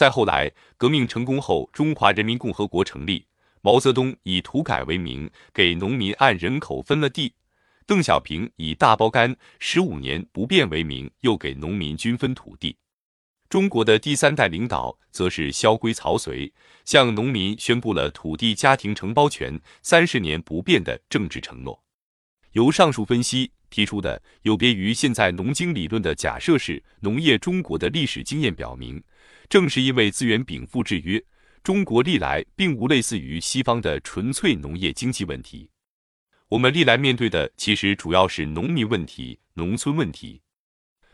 再后来，革命成功后，中华人民共和国成立，毛泽东以土改为名，给农民按人口分了地；邓小平以大包干十五年不变为名，又给农民均分土地。中国的第三代领导则是萧规曹随，向农民宣布了土地家庭承包权三十年不变的政治承诺。由上述分析提出的有别于现在农经理论的假设是，农业中国的历史经验表明，正是因为资源禀赋制约，中国历来并无类似于西方的纯粹农业经济问题。我们历来面对的其实主要是农民问题、农村问题。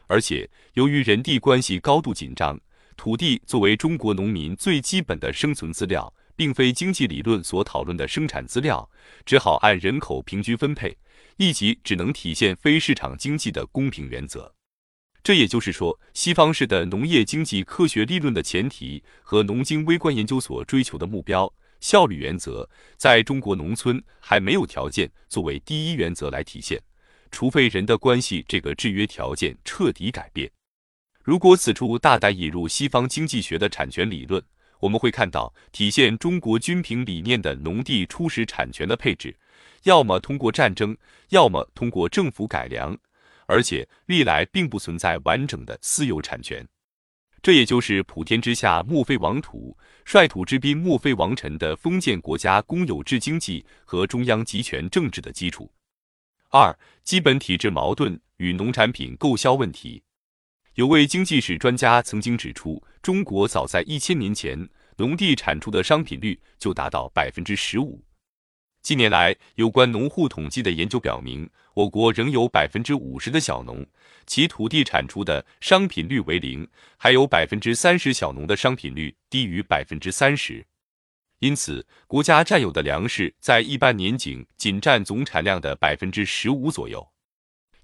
而且，由于人地关系高度紧张，土地作为中国农民最基本的生存资料，并非经济理论所讨论的生产资料，只好按人口平均分配，一级只能体现非市场经济的公平原则。这也就是说，西方式的农业经济科学理论的前提和农经微观研究所追求的目标效率原则，在中国农村还没有条件作为第一原则来体现。除非人的关系这个制约条件彻底改变，如果此处大胆引入西方经济学的产权理论，我们会看到体现中国均平理念的农地初始产权的配置，要么通过战争，要么通过政府改良，而且历来并不存在完整的私有产权。这也就是普天之下莫非王土，率土之滨莫非王臣的封建国家公有制经济和中央集权政治的基础。二、基本体制矛盾与农产品购销问题。有位经济史专家曾经指出，中国早在一千年前，农地产出的商品率就达到百分之十五。近年来，有关农户统计的研究表明，我国仍有百分之五十的小农，其土地产出的商品率为零；还有百分之三十小农的商品率低于百分之三十。因此，国家占有的粮食在一般年景仅占总产量的百分之十五左右。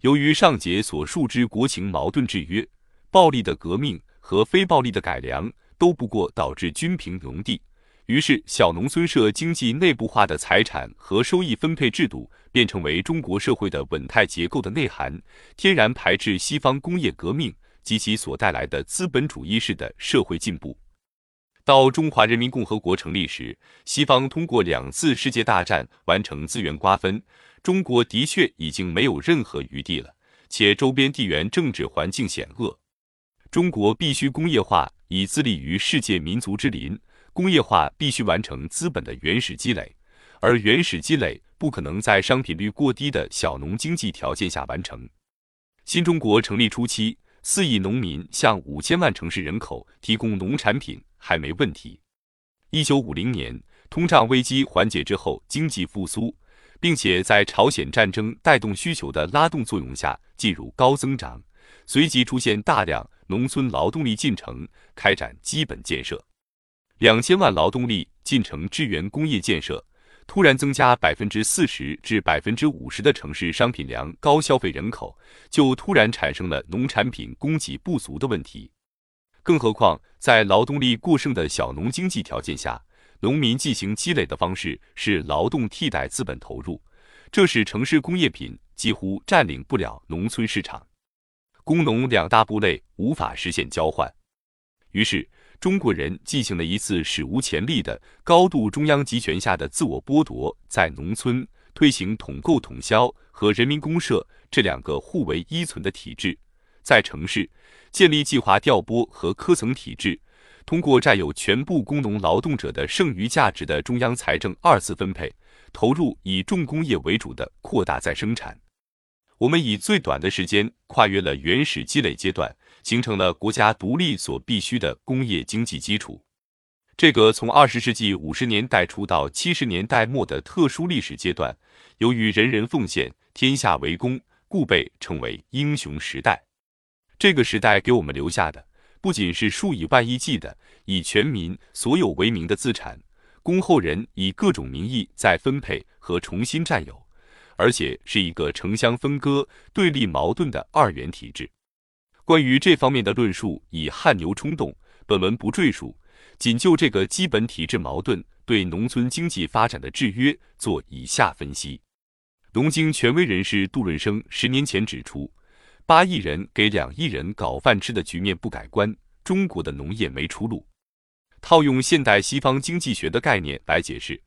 由于上节所述之国情矛盾制约，暴力的革命和非暴力的改良都不过导致均平农地，于是小农村社经济内部化的财产和收益分配制度便成为中国社会的稳态结构的内涵，天然排斥西方工业革命及其所带来的资本主义式的社会进步。到中华人民共和国成立时，西方通过两次世界大战完成资源瓜分，中国的确已经没有任何余地了，且周边地缘政治环境险恶，中国必须工业化，以自立于世界民族之林。工业化必须完成资本的原始积累，而原始积累不可能在商品率过低的小农经济条件下完成。新中国成立初期，四亿农民向五千万城市人口提供农产品。还没问题。一九五零年，通胀危机缓解之后，经济复苏，并且在朝鲜战争带动需求的拉动作用下进入高增长，随即出现大量农村劳动力进城，开展基本建设。两千万劳动力进城支援工业建设，突然增加百分之四十至百分之五十的城市商品粮高消费人口，就突然产生了农产品供给不足的问题。更何况，在劳动力过剩的小农经济条件下，农民进行积累的方式是劳动替代资本投入，这使城市工业品几乎占领不了农村市场，工农两大部类无法实现交换。于是，中国人进行了一次史无前例的高度中央集权下的自我剥夺，在农村推行统购统销和人民公社这两个互为依存的体制，在城市。建立计划调拨和科层体制，通过占有全部工农劳动者的剩余价值的中央财政二次分配，投入以重工业为主的扩大再生产。我们以最短的时间跨越了原始积累阶段，形成了国家独立所必须的工业经济基础。这个从二十世纪五十年代初到七十年代末的特殊历史阶段，由于人人奉献，天下为公，故被称为英雄时代。这个时代给我们留下的，不仅是数以万亿计的以全民所有为名的资产，供后人以各种名义再分配和重新占有，而且是一个城乡分割、对立矛盾的二元体制。关于这方面的论述以汗牛充栋，本文不赘述，仅就这个基本体制矛盾对农村经济发展的制约做以下分析。农经权威人士杜润生十年前指出。八亿人给两亿人搞饭吃的局面不改观，中国的农业没出路。套用现代西方经济学的概念来解释，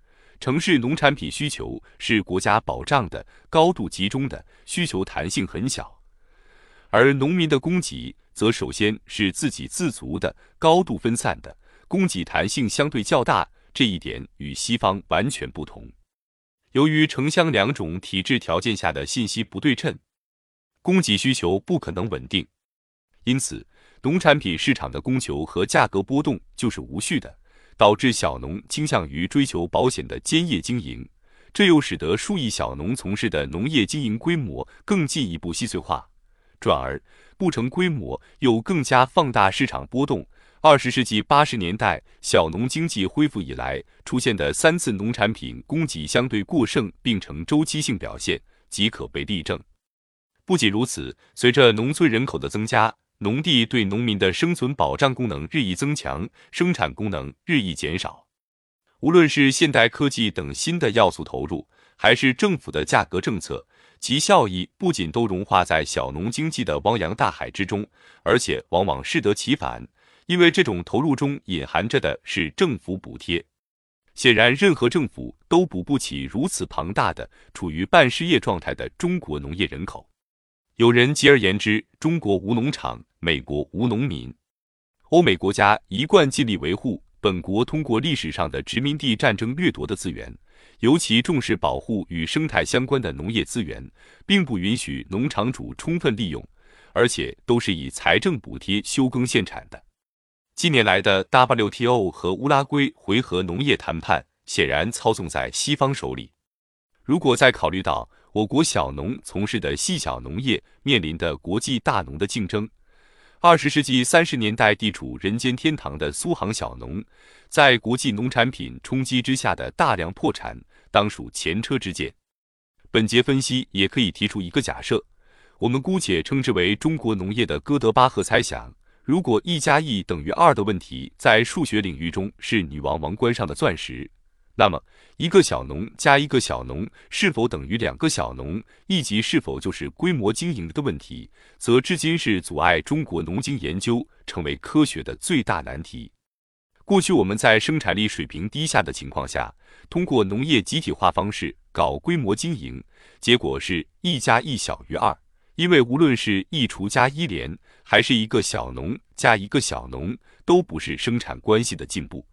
城市农产品需求是国家保障的、高度集中的，需求弹性很小；而农民的供给则首先是自给自足的、高度分散的，供给弹性相对较大。这一点与西方完全不同。由于城乡两种体制条件下的信息不对称，供给需求不可能稳定，因此农产品市场的供求和价格波动就是无序的，导致小农倾向于追求保险的兼业经营，这又使得数亿小农从事的农业经营规模更进一步细碎化，转而不成规模又更加放大市场波动。二十世纪八十年代小农经济恢复以来出现的三次农产品供给相对过剩并呈周期性表现，即可被例证。不仅如此，随着农村人口的增加，农地对农民的生存保障功能日益增强，生产功能日益减少。无论是现代科技等新的要素投入，还是政府的价格政策，其效益不仅都融化在小农经济的汪洋大海之中，而且往往适得其反。因为这种投入中隐含着的是政府补贴，显然任何政府都补不起如此庞大的处于半失业状态的中国农业人口。有人极而言之，中国无农场，美国无农民。欧美国家一贯尽力维护本国通过历史上的殖民地战争掠夺的资源，尤其重视保护与生态相关的农业资源，并不允许农场主充分利用，而且都是以财政补贴休耕限产的。近年来的 WTO 和乌拉圭回合农业谈判显然操纵在西方手里。如果再考虑到我国小农从事的细小农业面临的国际大农的竞争，二十世纪三十年代地处人间天堂的苏杭小农，在国际农产品冲击之下的大量破产，当属前车之鉴。本节分析也可以提出一个假设，我们姑且称之为中国农业的哥德巴赫猜想。如果一加一等于二的问题在数学领域中是女王王冠上的钻石，那么一个小农加一个小农是否等于两个小农，以及是否就是规模经营的问题，则至今是阻碍中国农经研究成为科学的最大难题。过去我们在生产力水平低下的情况下，通过农业集体化方式搞规模经营，结果是一加一小于二。因为无论是一厨加一连，还是一个小农加一个小农，都不是生产关系的进步。